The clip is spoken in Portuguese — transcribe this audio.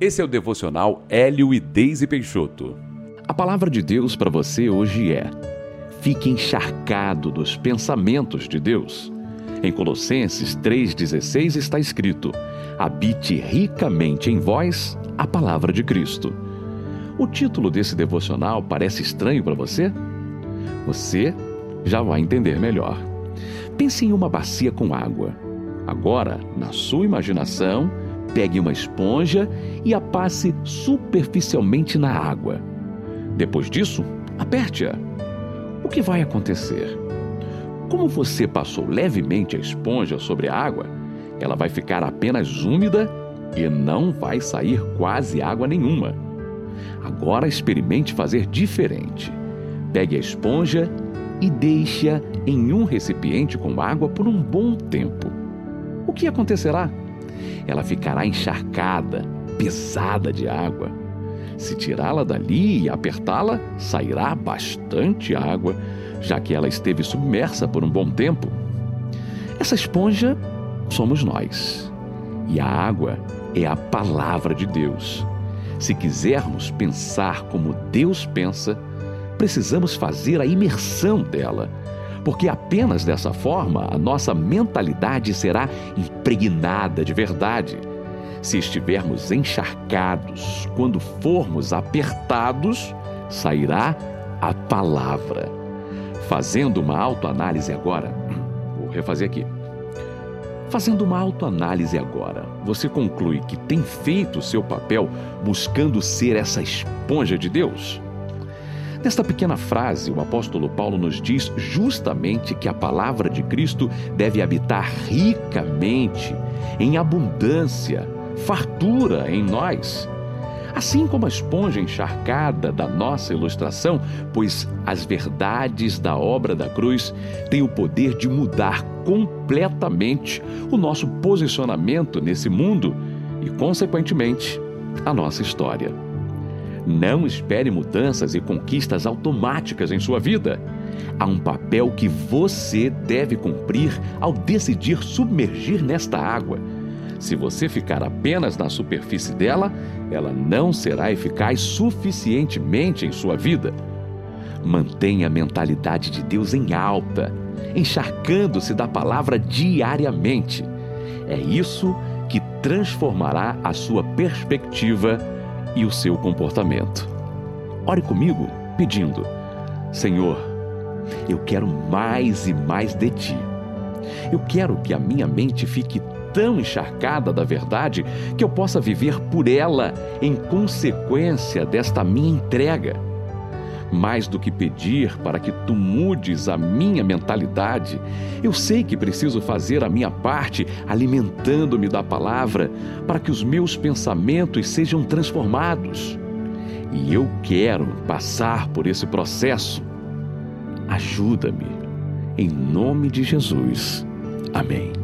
Esse é o devocional Hélio e Deise Peixoto. A palavra de Deus para você hoje é: fique encharcado dos pensamentos de Deus. Em Colossenses 3,16 está escrito: habite ricamente em vós a palavra de Cristo. O título desse devocional parece estranho para você? Você já vai entender melhor. Pense em uma bacia com água. Agora, na sua imaginação, pegue uma esponja e a passe superficialmente na água. Depois disso, aperte-a. O que vai acontecer? Como você passou levemente a esponja sobre a água, ela vai ficar apenas úmida e não vai sair quase água nenhuma. Agora experimente fazer diferente. Pegue a esponja e deixe-a em um recipiente com água por um bom tempo. O que acontecerá? Ela ficará encharcada, pesada de água. Se tirá-la dali e apertá-la, sairá bastante água, já que ela esteve submersa por um bom tempo. Essa esponja somos nós. E a água é a palavra de Deus. Se quisermos pensar como Deus pensa, precisamos fazer a imersão dela, porque apenas dessa forma a nossa mentalidade será impregnada de verdade. Se estivermos encharcados, quando formos apertados, sairá a palavra. Fazendo uma autoanálise agora, vou refazer aqui. Fazendo uma autoanálise agora, você conclui que tem feito o seu papel buscando ser essa esponja de Deus? Nesta pequena frase, o apóstolo Paulo nos diz justamente que a palavra de Cristo deve habitar ricamente, em abundância, fartura em nós. Assim como a esponja encharcada da nossa ilustração, pois as verdades da obra da cruz têm o poder de mudar completamente o nosso posicionamento nesse mundo e, consequentemente, a nossa história. Não espere mudanças e conquistas automáticas em sua vida. Há um papel que você deve cumprir ao decidir submergir nesta água. Se você ficar apenas na superfície dela, ela não será eficaz suficientemente em sua vida. Mantenha a mentalidade de Deus em alta, encharcando-se da palavra diariamente. É isso que transformará a sua perspectiva e o seu comportamento. Ore comigo pedindo: Senhor, eu quero mais e mais de ti. Eu quero que a minha mente fique tão encharcada da verdade que eu possa viver por ela em consequência desta minha entrega mais do que pedir para que tu mudes a minha mentalidade, eu sei que preciso fazer a minha parte alimentando-me da palavra para que os meus pensamentos sejam transformados. E eu quero passar por esse processo. Ajuda-me. Em nome de Jesus. Amém.